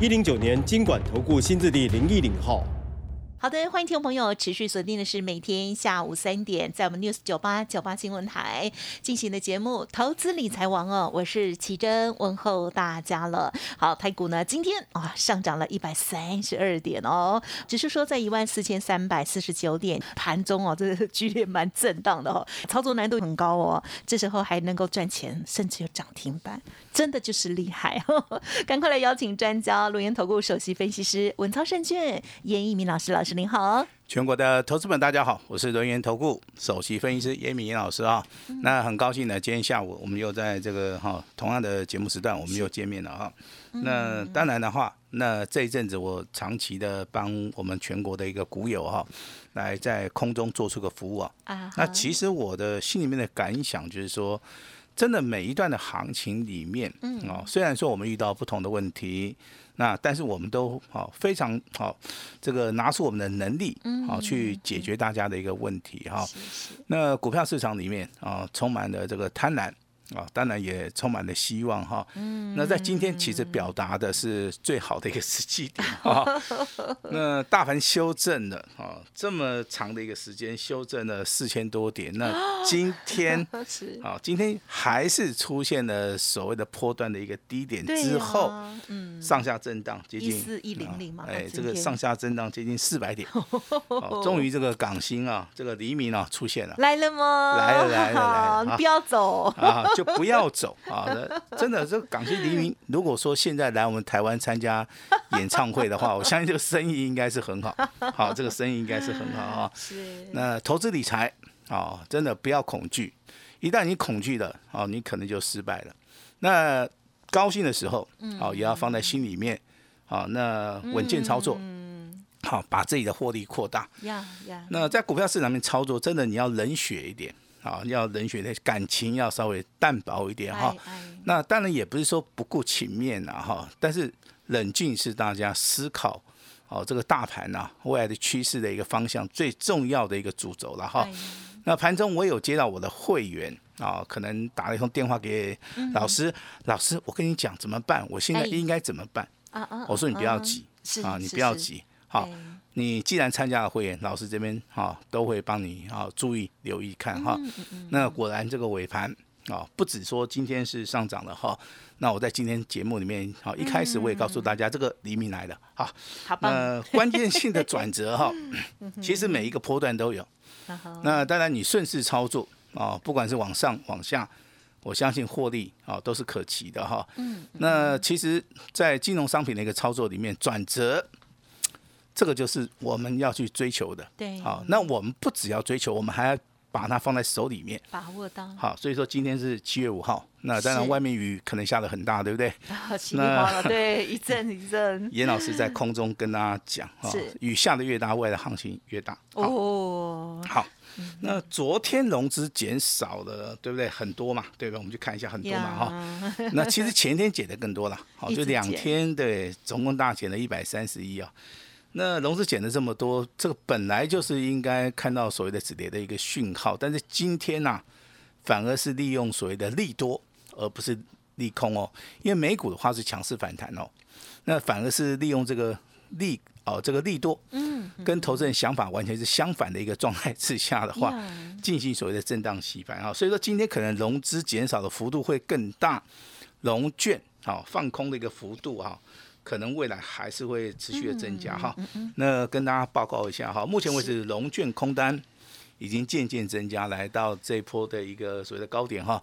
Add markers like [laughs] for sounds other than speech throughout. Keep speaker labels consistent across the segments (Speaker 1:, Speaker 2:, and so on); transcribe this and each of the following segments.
Speaker 1: 一零九年经管投顾新字第零一零号。
Speaker 2: 好的，欢迎听众朋友持续锁定的是每天下午三点，在我们 News 九八九八新闻台进行的节目《投资理财王》哦，我是奇珍，问候大家了。好，台股呢今天啊上涨了一百三十二点哦，只是说在一万四千三百四十九点盘中哦，这个剧烈蛮震荡的哦，操作难度很高哦，这时候还能够赚钱，甚至有涨停板，真的就是厉害哦！[laughs] 赶快来邀请专家，龙岩投顾首席分析师文操胜券严一鸣老师，老师。您好，
Speaker 3: 全国的投资们，大家好，我是轮源投顾首席分析师严敏老师啊。那很高兴呢，今天下午我们又在这个哈同样的节目时段，我们又见面了哈。那当然的话，那这一阵子我长期的帮我们全国的一个股友哈，来在空中做出个服务啊。那其实我的心里面的感想就是说，真的每一段的行情里面，嗯哦，虽然说我们遇到不同的问题。那但是我们都好非常好，这个拿出我们的能力，好去解决大家的一个问题哈。那股票市场里面啊，充满了这个贪婪。啊，当然也充满了希望哈。嗯，那在今天其实表达的是最好的一个时机点哈。[laughs] 那大盘修正了啊，这么长的一个时间修正了四千多点，那今天 [laughs] 啊，今天还是出现了所谓的波段的一个低点之后，嗯，上下震荡接近
Speaker 2: 四一零零嘛，
Speaker 3: 哎，这个上下震荡接近四百点，[laughs] 终于这个港星啊，这个黎明啊出现了，
Speaker 2: 来了吗？
Speaker 3: 来了来了来了，
Speaker 2: 不要走
Speaker 3: 啊！就不要走啊！真的，这个港星黎明，如果说现在来我们台湾参加演唱会的话，我相信这个生意应该是很好。好，这个生意应该是很好啊。是。那投资理财啊，真的不要恐惧。一旦你恐惧了，哦，你可能就失败了。那高兴的时候，哦，也要放在心里面。好，那稳健操作，好，把自己的获利扩大。呀呀。那在股票市场面操作，真的你要冷血一点。啊，要冷血的感情要稍微淡薄一点哈。那当然也不是说不顾情面呐哈，但是冷静是大家思考哦这个大盘呐未来的趋势的一个方向最重要的一个主轴了哈。那盘中我有接到我的会员啊，可能打了一通电话给老师，老师我跟你讲怎么办？我现在应该怎么办？啊啊！我说你不要急啊，你不要急好。你既然参加了会员，老师这边哈都会帮你啊注意留意看哈。那果然这个尾盘啊，不止说今天是上涨了哈。那我在今天节目里面啊，一开始我也告诉大家，这个黎明来了哈。那关键性的转折哈，[laughs] 其实每一个波段都有。那当然你顺势操作啊，不管是往上往下，我相信获利啊都是可期的哈。那其实，在金融商品的一个操作里面，转折。这个就是我们要去追求的，
Speaker 2: 对，
Speaker 3: 好，那我们不只要追求，我们还要把它放在手里面，
Speaker 2: 把握到。
Speaker 3: 好，所以说今天是七月五号，那当然外面雨可能下的很大，对不对？[laughs]
Speaker 2: 那对，一阵一阵。[laughs]
Speaker 3: 严老师在空中跟大家讲，是雨下的越大，未来行情越大。哦，好，那昨天融资减少了，对不对？很多嘛，对不对？我们去看一下，很多嘛，哈。那其实前天减的更多了，好，[laughs] 就两天对，总共大减了一百三十一啊。那融资减了这么多，这个本来就是应该看到所谓的止跌的一个讯号，但是今天呢，反而是利用所谓的利多，而不是利空哦。因为美股的话是强势反弹哦，那反而是利用这个利哦这个利多，嗯，跟投资人想法完全是相反的一个状态之下的话，进行所谓的震荡洗盘啊。所以说今天可能融资减少的幅度会更大，融券好放空的一个幅度哈。可能未来还是会持续的增加哈，那跟大家报告一下哈，目前为止龙券空单已经渐渐增加，来到这一波的一个所谓的高点哈，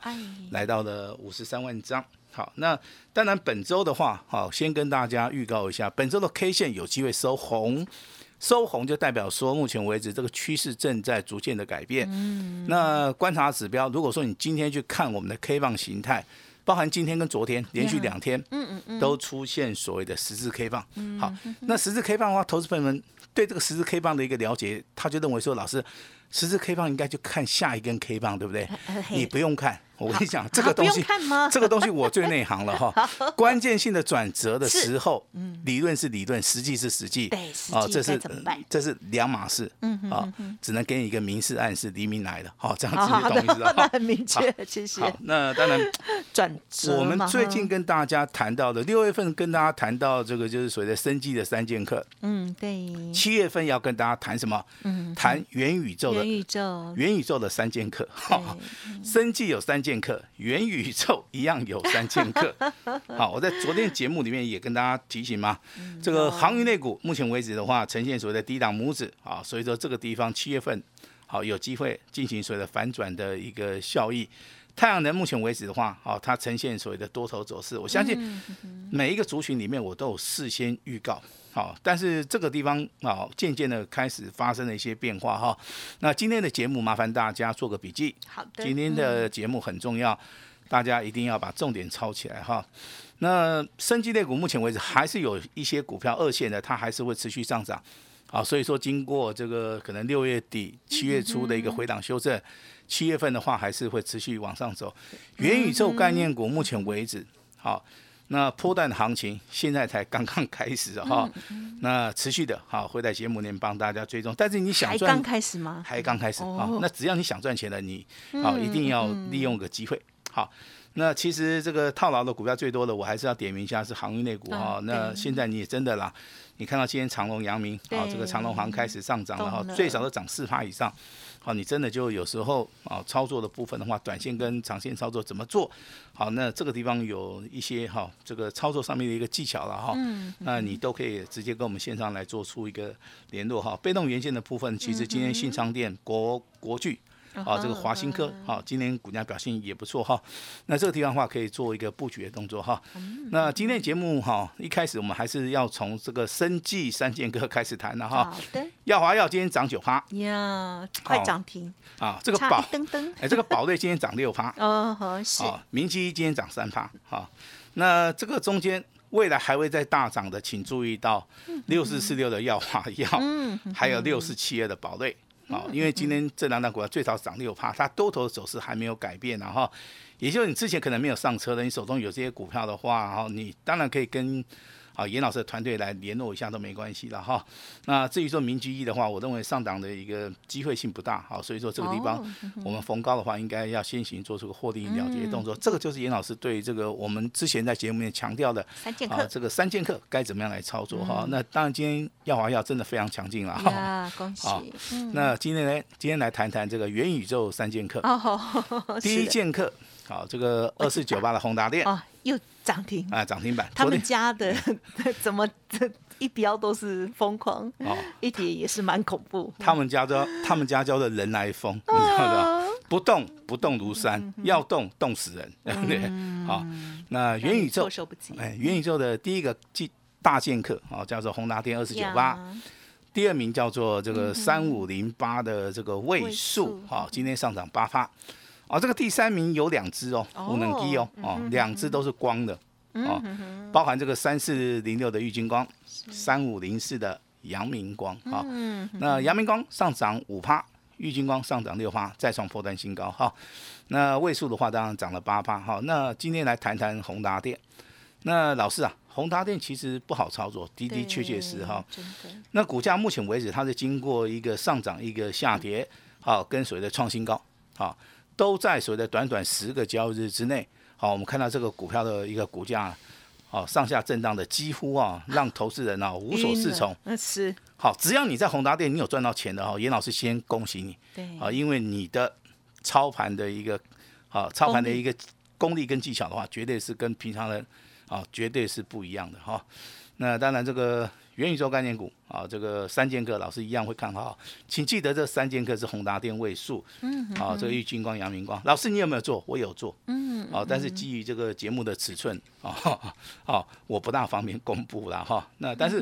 Speaker 3: 来到了五十三万张。好，那当然本周的话，好，先跟大家预告一下，本周的 K 线有机会收红，收红就代表说目前为止这个趋势正在逐渐的改变。嗯，那观察指标，如果说你今天去看我们的 K 棒形态。包含今天跟昨天连续两天，
Speaker 2: 嗯嗯嗯，
Speaker 3: 都出现所谓的十字 K 棒。好，那十字 K 棒的话，投资朋友们对这个十字 K 棒的一个了解，他就认为说，老师，十字 K 棒应该就看下一根 K 棒，对不对？你不用看，我跟你讲，这个东西 [laughs] 这个东西我最内行了哈。[laughs] 关键性的转折的时候，理论是理论，实际是实际。
Speaker 2: 对实
Speaker 3: 哦，这是
Speaker 2: 怎么办
Speaker 3: 这是两码事。
Speaker 2: 嗯哼
Speaker 3: 啊，只能给你一个明示暗示，黎明来了。好，这样子你懂意思
Speaker 2: 的，
Speaker 3: 了。
Speaker 2: 那
Speaker 3: 哈
Speaker 2: 很明确，其实
Speaker 3: 好，那当然。[laughs]
Speaker 2: 转折
Speaker 3: 我们最近跟大家谈到的，六月份跟大家谈到这个就是所谓的生计的三剑客，
Speaker 2: 嗯对，
Speaker 3: 七月份要跟大家谈什么？
Speaker 2: 嗯
Speaker 3: 谈元宇宙的
Speaker 2: 元宇宙，
Speaker 3: 元宇宙的三剑客。哈，生计有三剑客，元宇宙一样有三剑客。[laughs] 好，我在昨天节目里面也跟大家提醒嘛，
Speaker 2: 嗯
Speaker 3: 这个航运类股目前为止的话，呈现所谓的低档拇指啊，所以说这个地方七月份好有机会进行所谓的反转的一个效益。太阳能目前为止的话，好，它呈现所谓的多头走势。我相信每一个族群里面，我都有事先预告。好，但是这个地方啊，渐渐的开始发生了一些变化哈。那今天的节目，麻烦大家做个笔记。
Speaker 2: 好的，
Speaker 3: 今天的节目很重要，大家一定要把重点抄起来哈。那生技类股目前为止还是有一些股票二线的，它还是会持续上涨。好，所以说经过这个可能六月底、七月初的一个回档修正，七月份的话还是会持续往上走。元宇宙概念股目前为止，好，那波段的行情现在才刚刚开始哈，那持续的好会在节目里面帮大家追踪，但是你想赚
Speaker 2: 还刚开始吗？
Speaker 3: 还刚开始啊、
Speaker 2: 哦。
Speaker 3: 那只要你想赚钱的，你啊、一定要利用个机会。好，那其实这个套牢的股票最多的，我还是要点名一下是航运类股哈、
Speaker 2: 嗯
Speaker 3: 那现在你也真的啦，你看到今天长隆、阳明啊，
Speaker 2: 对
Speaker 3: 这个长隆行开始上涨了哈最少都涨四趴以上。好，你真的就有时候啊，操作的部分的话，短线跟长线操作怎么做？好，那这个地方有一些哈，这个操作上面的一个技巧了哈。
Speaker 2: 嗯
Speaker 3: 那你都可以直接跟我们线上来做出一个联络哈。被动元件的部分，其实今天新昌店、国国巨。啊，这个华新科啊，今天股价表现也不错哈。那这个地方的话，可以做一个布局的动作哈。那今天节目哈，一开始我们还是要从这个生技三剑客开始谈的哈。
Speaker 2: 好的
Speaker 3: 耀华药今天涨九趴
Speaker 2: 呀，快涨停，
Speaker 3: 啊，这个
Speaker 2: 差
Speaker 3: 宝
Speaker 2: 一灯灯，
Speaker 3: 哎，这个宝瑞今天涨六趴
Speaker 2: 哦，好
Speaker 3: 明基今天涨三趴啊。那这个中间未来还会再大涨的，请注意到六四四六的耀华药，
Speaker 2: 嗯，
Speaker 3: 还有六四七二的宝瑞。啊，因为今天这两档股票最少涨六趴，它多头的走势还没有改变，然后，也就是你之前可能没有上车的，你手中有这些股票的话，然后你当然可以跟啊严老师的团队来联络一下都没关系了哈。那至于说民居一的话，我认为上档的一个机会性不大，好，所以说这个地方
Speaker 2: 哦
Speaker 3: 我们逢高的话，应该要先行做出个获利了结动作。这个就是严老师对这个我们之前在节目里面强调的啊，这个三剑客该怎么样来操作哈。那当然今天耀华药真的非常强劲了哈。
Speaker 2: 恭喜
Speaker 3: 那今天来，今天来谈谈这个元宇宙三剑客。[laughs]
Speaker 2: 哦，
Speaker 3: 第一剑客，好，这个二四九八的宏达电
Speaker 2: 哦，又涨停，
Speaker 3: 啊，涨停板。
Speaker 2: 他们家的 [laughs] 怎么这一标都是疯狂，
Speaker 3: 哦，
Speaker 2: 一跌也是蛮恐怖。
Speaker 3: 他们家叫他们家叫做人来疯，你知道吗？不动不动如山，要动动死人，对不对？好，那元宇宙哎，元宇宙的第一个技大剑客啊，叫做宏达电二四九八。第二名叫做这个三五零八的这个位
Speaker 2: 位
Speaker 3: 数
Speaker 2: 数，
Speaker 3: 好、今天上涨八趴。哦，这个第三名有两只哦，
Speaker 2: 哦
Speaker 3: 无能机哦，哦，两只都是光的，哦，包含这个三四零六的玉金光，三五零四的阳明光，好、
Speaker 2: 嗯，
Speaker 3: 那阳明光上涨五趴，玉金光上涨六趴，再创破断新高哈。那位数的话，当然涨了八趴哈。那今天来谈谈宏达电。那老师啊，宏达电其实不好操作，的的确确是哈。那股价目前为止，它是经过一个上涨、一个下跌，好、跟所谓的创新高，好、都在所谓的短短十个交易日之内，好、我们看到这个股票的一个股价，好、上下震荡的几乎啊，让投资人啊无所适从。
Speaker 2: 那是
Speaker 3: 好，只要你在宏达店你有赚到钱的哈，严老师先恭喜你
Speaker 2: 对，
Speaker 3: 啊，因为你的操盘的一个啊操盘的一个功力跟技巧的话，绝对是跟平常人啊绝对是不一样的哈。那当然这个元宇宙概念股啊，这个三剑客老师一样会看好，请记得这三剑客是宏达电位数，嗯，啊，这个玉金光、阳明光，老师你有没有做？我有做，嗯，啊，但是基于这个节目的尺寸啊，[laughs] 啊，我不大方便公布了哈。那但是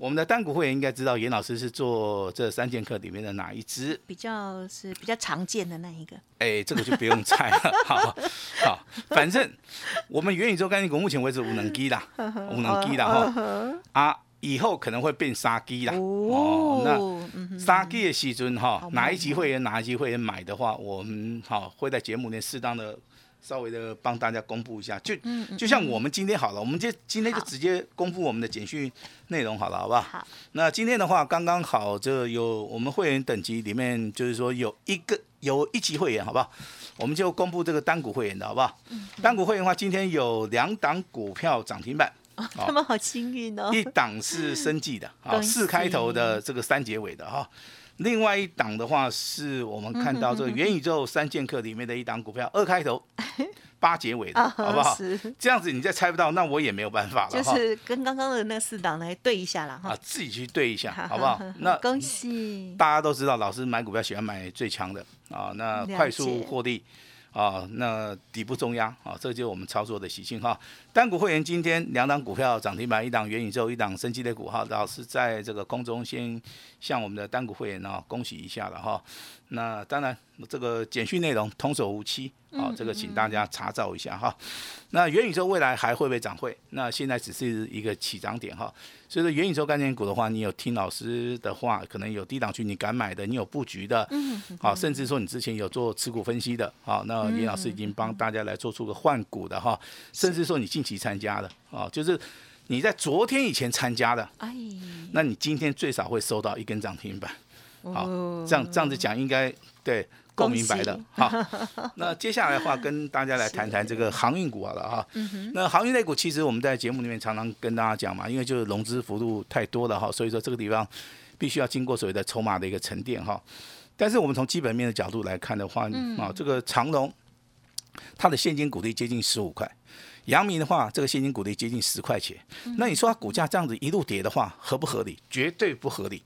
Speaker 3: 我们的单股会员应该知道，严老师是做这三剑客里面的哪一支？
Speaker 2: 比较是比较常见的那一个。
Speaker 3: 哎，这个就不用猜了。[laughs] 好，好，反正我们元宇宙概念股目前为止无能机啦，[laughs] 无能机啦哈。啊，以后可能会变杀鸡啦。哦，那杀鸡的时阵哈，哪一级会员哪一级会员买的话，我们好会在节目内适当的。稍微的帮大家公布一下，就就像我们今天好了，我们就今天就直接公布我们的简讯内容好了，好不好？
Speaker 2: 好。
Speaker 3: 那今天的话，刚刚好，就有我们会员等级里面，就是说有一个有一级会员，好不好？我们就公布这个单股会员的好不好？单股会员的话，今天有两档股票涨停板，
Speaker 2: 他们好幸运哦。
Speaker 3: 一档是生计的，啊，[laughs] 四开头的这个三结尾的哈。另外一档的话，是我们看到这个元宇宙三剑客里面的一档股票，二开头 [laughs] 八结尾的，好不好？这样子你再猜不到，那我也没有办法
Speaker 2: 了。[laughs] 就是跟刚刚的那四档来对一下了哈。
Speaker 3: 啊，自己去对一下，好不好？那
Speaker 2: 恭喜！
Speaker 3: 大家都知道，老师买股票喜欢买最强的啊，那快速获利。啊，那底部中央啊，这就是我们操作的习性哈。单股会员今天两档股票涨停板，一档元宇宙，一档升级类股哈。老师在这个空中先向我们的单股会员啊恭喜一下了哈。那当然，这个简讯内容童叟无欺啊，这个请大家查找一下哈。那元宇宙未来还会不会涨？会？那现在只是一个起涨点哈。所以说元宇宙概念股的话，你有听老师的话，可能有低档区你敢买的，你有布局的，好，甚至说你之前有做持股分析的，好，那严老师已经帮大家来做出个换股的哈，甚至说你近期参加的，啊，就是你在昨天以前参加的，哎，那你今天最少会收到一根涨停板。好，这样这样子讲应该对够明白的。好，[laughs] 那接下来的话跟大家来谈谈这个航运股好了哈。[laughs] 那航运类股其实我们在节目里面常常跟大家讲嘛，因为就是融资幅度太多了哈，所以说这个地方必须要经过所谓的筹码的一个沉淀哈。但是我们从基本面的角度来看的话，啊，这个长龙它的现金股利接近十五块。阳明的话，这个现金股利接近十块钱，那你说它股价这样子一路跌的话，合不合理？绝对不合理。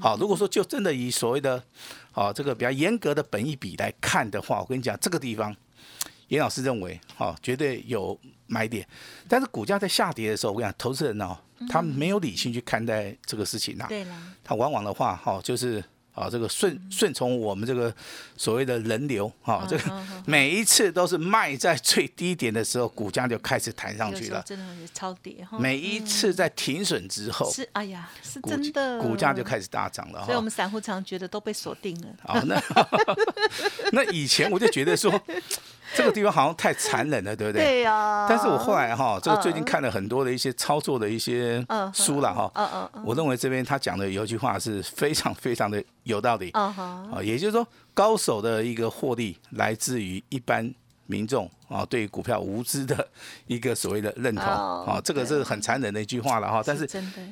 Speaker 3: 好，如果说就真的以所谓的，好这个比较严格的本益比来看的话，我跟你讲，这个地方，严老师认为，好绝对有买点。但是股价在下跌的时候，我跟你讲，投资人哦，他没有理性去看待这个事情呐。
Speaker 2: 对了，
Speaker 3: 他往往的话，哈，就是。啊，这个顺顺从我们这个所谓的人流，哈，这个 [laughs] 每一次都是卖在最低点的时候，股价就开始弹上去了，
Speaker 2: 真的是超跌哈。
Speaker 3: 每一次在停损之后，
Speaker 2: 是哎呀，是真的，
Speaker 3: 股价就开始大涨了。
Speaker 2: 所以我们散户常觉得都被锁定了。
Speaker 3: 好，那 [laughs] 那以前我就觉得说。这个地方好像太残忍了，对不对？
Speaker 2: 对呀。
Speaker 3: 但是我后来哈，这个最近看了很多的一些操作的一些书了哈。嗯嗯嗯。我认为这边他讲的有一句话是非常非常的有道理。啊啊，也就是说，高手的一个获利来自于一般。民众啊，对股票无知的一个所谓的认同啊，这个是很残忍的一句话了哈，但是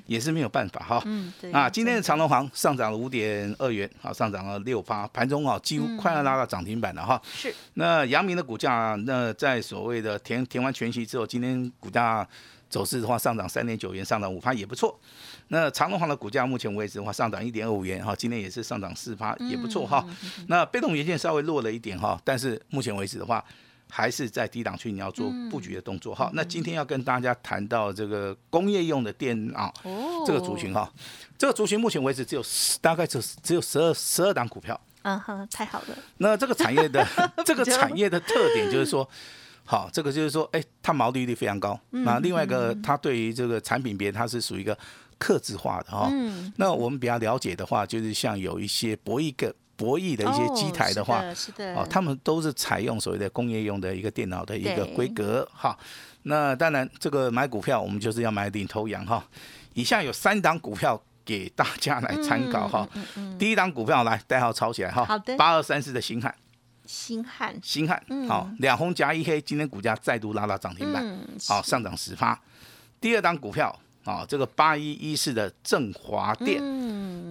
Speaker 3: 也是没有办法哈。嗯，对。啊，今天的长隆行上涨了五点二元，啊，上涨了六八，盘中啊几乎快要拉到涨停板了哈。
Speaker 2: 是。
Speaker 3: 那阳明的股价，那在所谓的填填完全息之后，今天股价走势的话，上涨三点九元，上涨五趴也不错。那长隆行的股价目前为止的话，上涨一点二五元哈，今天也是上涨四趴，也不错哈。那被动元件稍微弱了一点哈，但是目前为止的话。还是在低档区，你要做布局的动作哈。那今天要跟大家谈到这个工业用的电脑这个族群哈，这个族群目前为止只有大概只只有十二十二档股票。
Speaker 2: 嗯哼，太好了。
Speaker 3: 那这个产业的 [laughs] 这个产业的特点就是说，好，这个就是说，哎，它毛利率非常高。那另外一个，它对于这个产品别，它是属于一个克制化的哈。那我们比较了解的话，就是像有一些博弈个。博弈的一些机台的话，
Speaker 2: 哦，
Speaker 3: 他们都是采用所谓的工业用的一个电脑的一个规格哈。那当然，这个买股票我们就是要买领头羊哈。以下有三档股票给大家来参考哈。第一档股票来代号抄起来哈。
Speaker 2: 好的。
Speaker 3: 八二三四的星汉。
Speaker 2: 星汉。
Speaker 3: 星汉。好，两红夹一黑，今天股价再度拉到涨停板，好，上涨十发。第二档股票啊，这个八一一四的振华电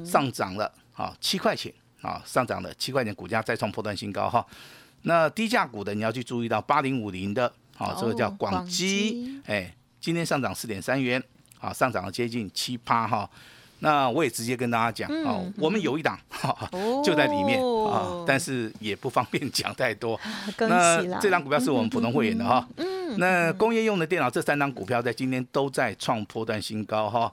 Speaker 3: 上涨了，啊七块钱。啊，上涨了七块钱，股价再创破断新高哈。那低价股的你要去注意到八零五零的，好，这个叫广基，哎，今天上涨四点三元，啊，上涨了接近七趴哈。那我也直接跟大家讲哦，我们有一档 [laughs] 就在里面啊，但是也不方便讲太多。[laughs] 那这张股票是我们普通会员的哈。嗯。那工业用的电脑这三张股票在今天都在创破段新高哈。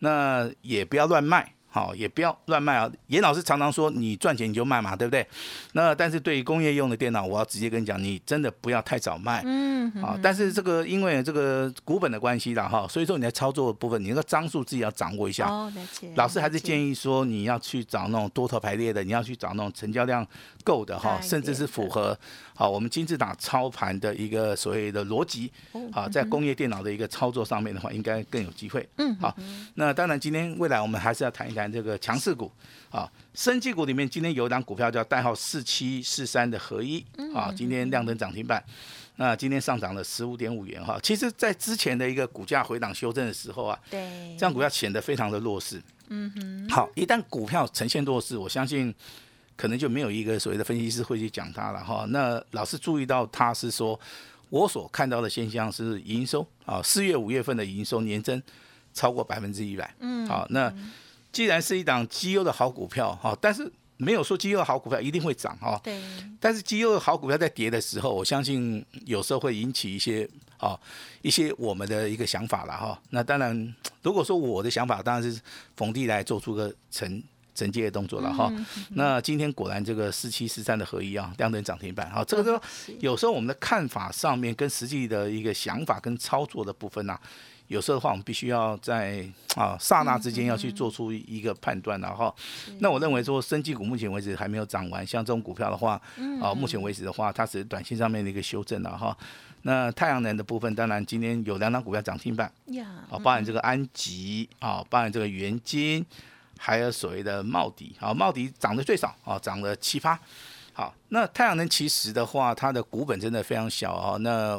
Speaker 3: 那也不要乱卖。好，也不要乱卖啊！严老师常常说，你赚钱你就卖嘛，对不对？那但是对于工业用的电脑，我要直接跟你讲，你真的不要太早卖。嗯。好，但是这个因为这个股本的关系啦，哈，所以说你在操作的部分，你那个张数自己要掌握一下。哦，老师还是建议说，你要去找那种多头排列的，你要去找那种成交量够的哈，甚至是符合好我们金字塔操盘的一个所谓的逻辑。好，在工业电脑的一个操作上面的话，应该更有机会。嗯。好，那当然今天未来我们还是要谈一谈。这个强势股啊，生技股里面今天有一档股票叫代号四七四三的合一啊，今天亮灯涨停板，那今天上涨了十五点五元哈。其实，在之前的一个股价回档修正的时候啊，对，这样股票显得非常的弱势。嗯哼，好，一旦股票呈现弱势，我相信可能就没有一个所谓的分析师会去讲它了哈。那老师注意到，他是说我所看到的现象是营收啊，四月五月份的营收年增超过百分之一百。嗯，好，那。既然是一档绩优的好股票哈，但是没有说绩优的好股票一定会涨哈。对。但是绩优的好股票在跌的时候，我相信有时候会引起一些啊一些我们的一个想法了哈。那当然，如果说我的想法当然是逢低来做出个承承接的动作了哈。那今天果然这个四七四三的合一啊，亮灯涨停板哈。这个说有时候我们的看法上面跟实际的一个想法跟操作的部分呢。有时候的话，我们必须要在啊刹那之间要去做出一个判断然后，那我认为说，生技股目前为止还没有涨完，像这种股票的话，啊，目前为止的话，它只是短线上面的一个修正了哈。那太阳能的部分，当然今天有两档股票涨停板，啊，包含这个安吉啊，包含这个元金，还有所谓的茂迪啊，茂迪涨得最少啊，涨了七八。好，那太阳能其实的话，它的股本真的非常小哦。那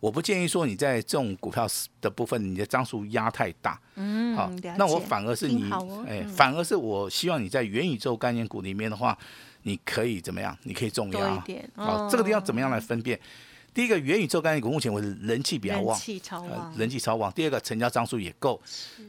Speaker 3: 我不建议说你在这种股票的部分，你的张数压太大。嗯，好，那我反而是你，哎，反而是我希望你在元宇宙概念股里面的话，你可以怎么样？你可以重压。好，这个地方怎么样来分辨？第一个元宇宙概念股目前为止人气比较旺，
Speaker 2: 人气超旺，
Speaker 3: 人气超旺。第二个成交张数也够，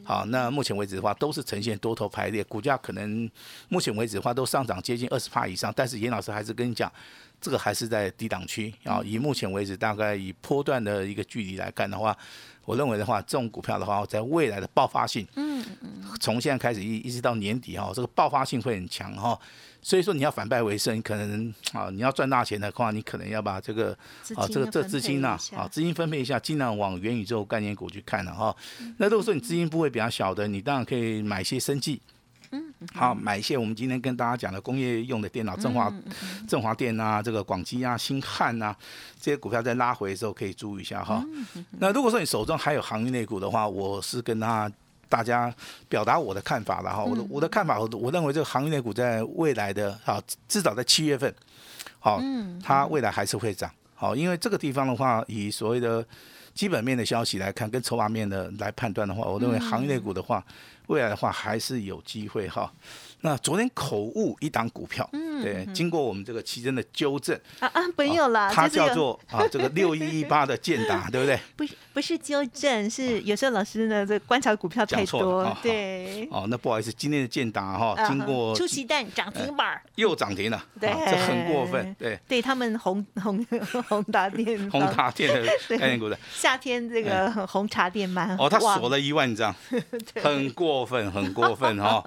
Speaker 3: 好，那目前为止的话都是呈现多头排列，股价可能目前为止的话都上涨接近二十帕以上。但是严老师还是跟你讲，这个还是在低档区啊。以目前为止大概以波段的一个距离来看的话，我认为的话，这种股票的话，在未来的爆发性，嗯嗯，从现在开始一一直到年底哈，这个爆发性会很强哈。所以说你要反败为胜，可能啊你要赚大钱的话，你可能要把这个啊这个这资金呐啊资金分配一下，尽量往元宇宙概念股去看了哈。那如果说你资金部位比较小的，你当然可以买一些生计，嗯，好买一些我们今天跟大家讲的工业用的电脑，振华振华电啊，这个广基啊、新汉啊这些股票在拉回的时候可以注意一下哈。那如果说你手中还有行业内股的话，我是跟他。大家表达我的看法了哈，我的我的看法，我我认为这个行业股在未来的啊，至少在七月份，好，它未来还是会涨，好，因为这个地方的话，以所谓的基本面的消息来看，跟筹码面的来判断的话，我认为行业股的话，未来的话还是有机会哈。那昨天口误一档股票，对，经过我们这个期间的纠正
Speaker 2: 啊啊，没有了，
Speaker 3: 它叫做 [laughs] 啊这个六一一八的建达，[laughs] 对不对？
Speaker 2: 不是不是纠正，是有时候老师呢这观察股票太多，对。
Speaker 3: 哦，那不好意思，今天的建达哈，经过
Speaker 2: 出奇蛋涨停板，
Speaker 3: 又涨停了，对，这很过分，对。
Speaker 2: 对他们红 [laughs] 红红大店，
Speaker 3: 红茶店的概念股的。
Speaker 2: 夏天这个红茶店蛮
Speaker 3: 哦，他锁了一万张，很过分，很过分哈。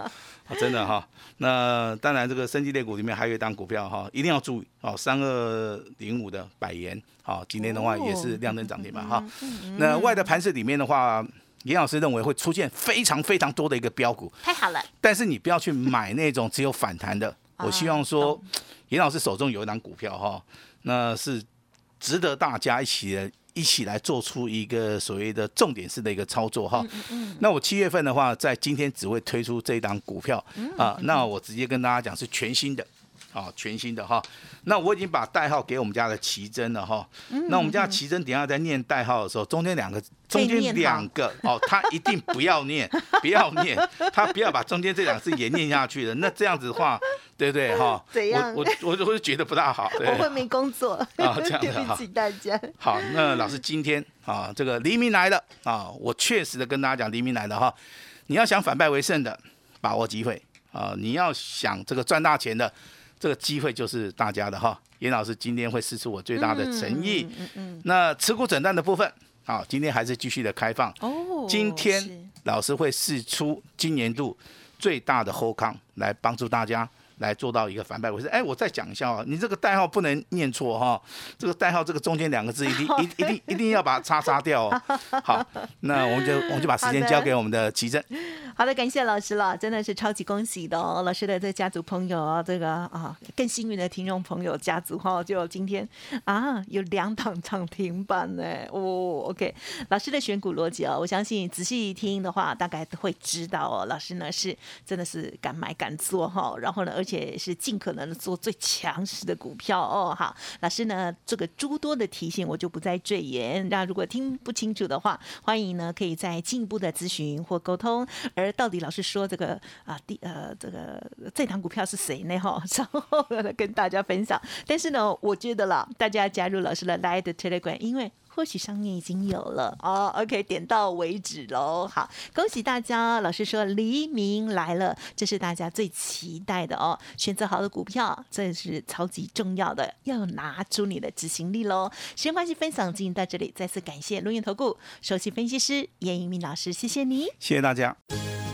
Speaker 3: 真的哈，那当然这个升级类股里面还有一档股票哈，一定要注意哦，三二零五的百元，好，今天的话也是亮灯涨停板哈。那外的盘势里面的话，严老师认为会出现非常非常多的一个标股，
Speaker 2: 太好了。
Speaker 3: 但是你不要去买那种只有反弹的，[laughs] 我希望说，严老师手中有一档股票哈，那是值得大家一起。一起来做出一个所谓的重点式的一个操作哈，那我七月份的话，在今天只会推出这一档股票啊，那我直接跟大家讲是全新的，啊，全新的哈。那我已经把代号给我们家的奇珍了哈。那我们家奇珍等下在念代号的时候，中间两个，中间两个哦，他一定不要念，不要念，他不要把中间这两个字也念下去的。那这样子的话，对不对哈？
Speaker 2: 怎样？
Speaker 3: 我我我会觉得不大好。
Speaker 2: 我会没工作啊，这样 [laughs] 对不起大家。
Speaker 3: 好，那老师今天啊，这个黎明来了啊，我确实的跟大家讲黎明来了哈。你要想反败为胜的，把握机会啊！你要想这个赚大钱的，这个机会就是大家的哈。严老师今天会试出我最大的诚意。嗯嗯嗯。那持股诊断的部分，好，今天还是继续的开放。哦。今天老师会试出今年度最大的后康，来帮助大家。来做到一个反败为胜。哎，我再讲一下哦，你这个代号不能念错哈，这个代号这个中间两个字一定一一定一定要把它叉叉掉哦。[laughs] 好，那我们就我们就把时间交给我们的奇珍。
Speaker 2: 好的，感谢老师了，真的是超级恭喜的哦，老师的这家族朋友，这个啊更幸运的听众朋友家族哈，就今天啊有两档涨停板呢。哦，OK，老师的选股逻辑哦，我相信仔细听的话，大概都会知道哦。老师呢是真的是敢买敢做哈，然后呢而且是尽可能的做最强势的股票哦，好，老师呢这个诸多的提醒我就不再赘言，那如果听不清楚的话，欢迎呢可以再进一步的咨询或沟通。而到底老师说这个啊第呃这个这档股票是谁呢？哈，稍后跟大家分享。但是呢，我觉得啦，大家加入老师的 Light Telegram，因为。或许上面已经有了哦，OK，点到为止喽。好，恭喜大家！老师说黎明来了，这是大家最期待的哦。选择好的股票，这是超级重要的，要拿出你的执行力喽。时间关系，分享进行到这里，再次感谢龙源投顾首席分析师严一鸣老师，谢谢你，
Speaker 3: 谢谢大家。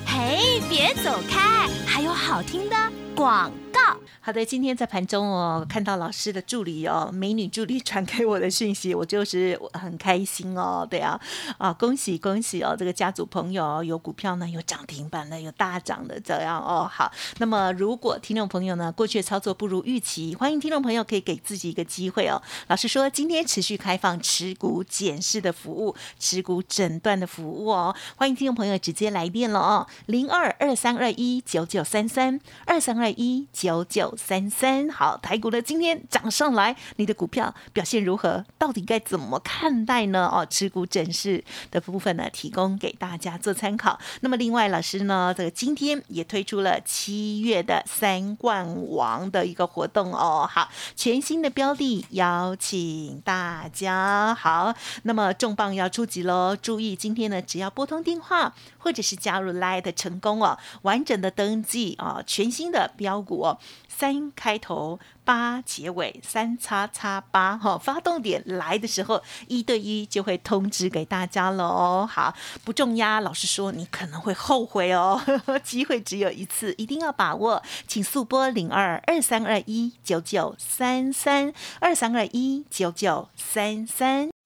Speaker 2: 嘿，别走开，还有好听的广告。好的，今天在盘中哦，看到老师的助理哦，美女助理传给我的讯息，我就是很开心哦。对啊，啊，恭喜恭喜哦，这个家族朋友有股票呢，有涨停板的，有大涨的，这样哦。好，那么如果听众朋友呢，过去的操作不如预期，欢迎听众朋友可以给自己一个机会哦。老师说，今天持续开放持股检视的服务，持股诊断的服务哦，欢迎听众朋友直接来电了哦，零二二三二一九九三三二三二一九九。三三好，台股的今天涨上来，你的股票表现如何？到底该怎么看待呢？哦，持股整视的部分呢，提供给大家做参考。那么另外，老师呢，这个今天也推出了七月的三冠王的一个活动哦。好，全新的标的，邀请大家好。那么重磅要出击喽！注意，今天呢，只要拨通电话或者是加入 Light 成功哦，完整的登记啊，全新的标股哦。三开头八结尾三叉叉八哈，发动点来的时候一对一就会通知给大家喽。好，不重压，老实说你可能会后悔哦，[laughs] 机会只有一次，一定要把握，请速拨零二二三二一九九三三二三二一九九三三。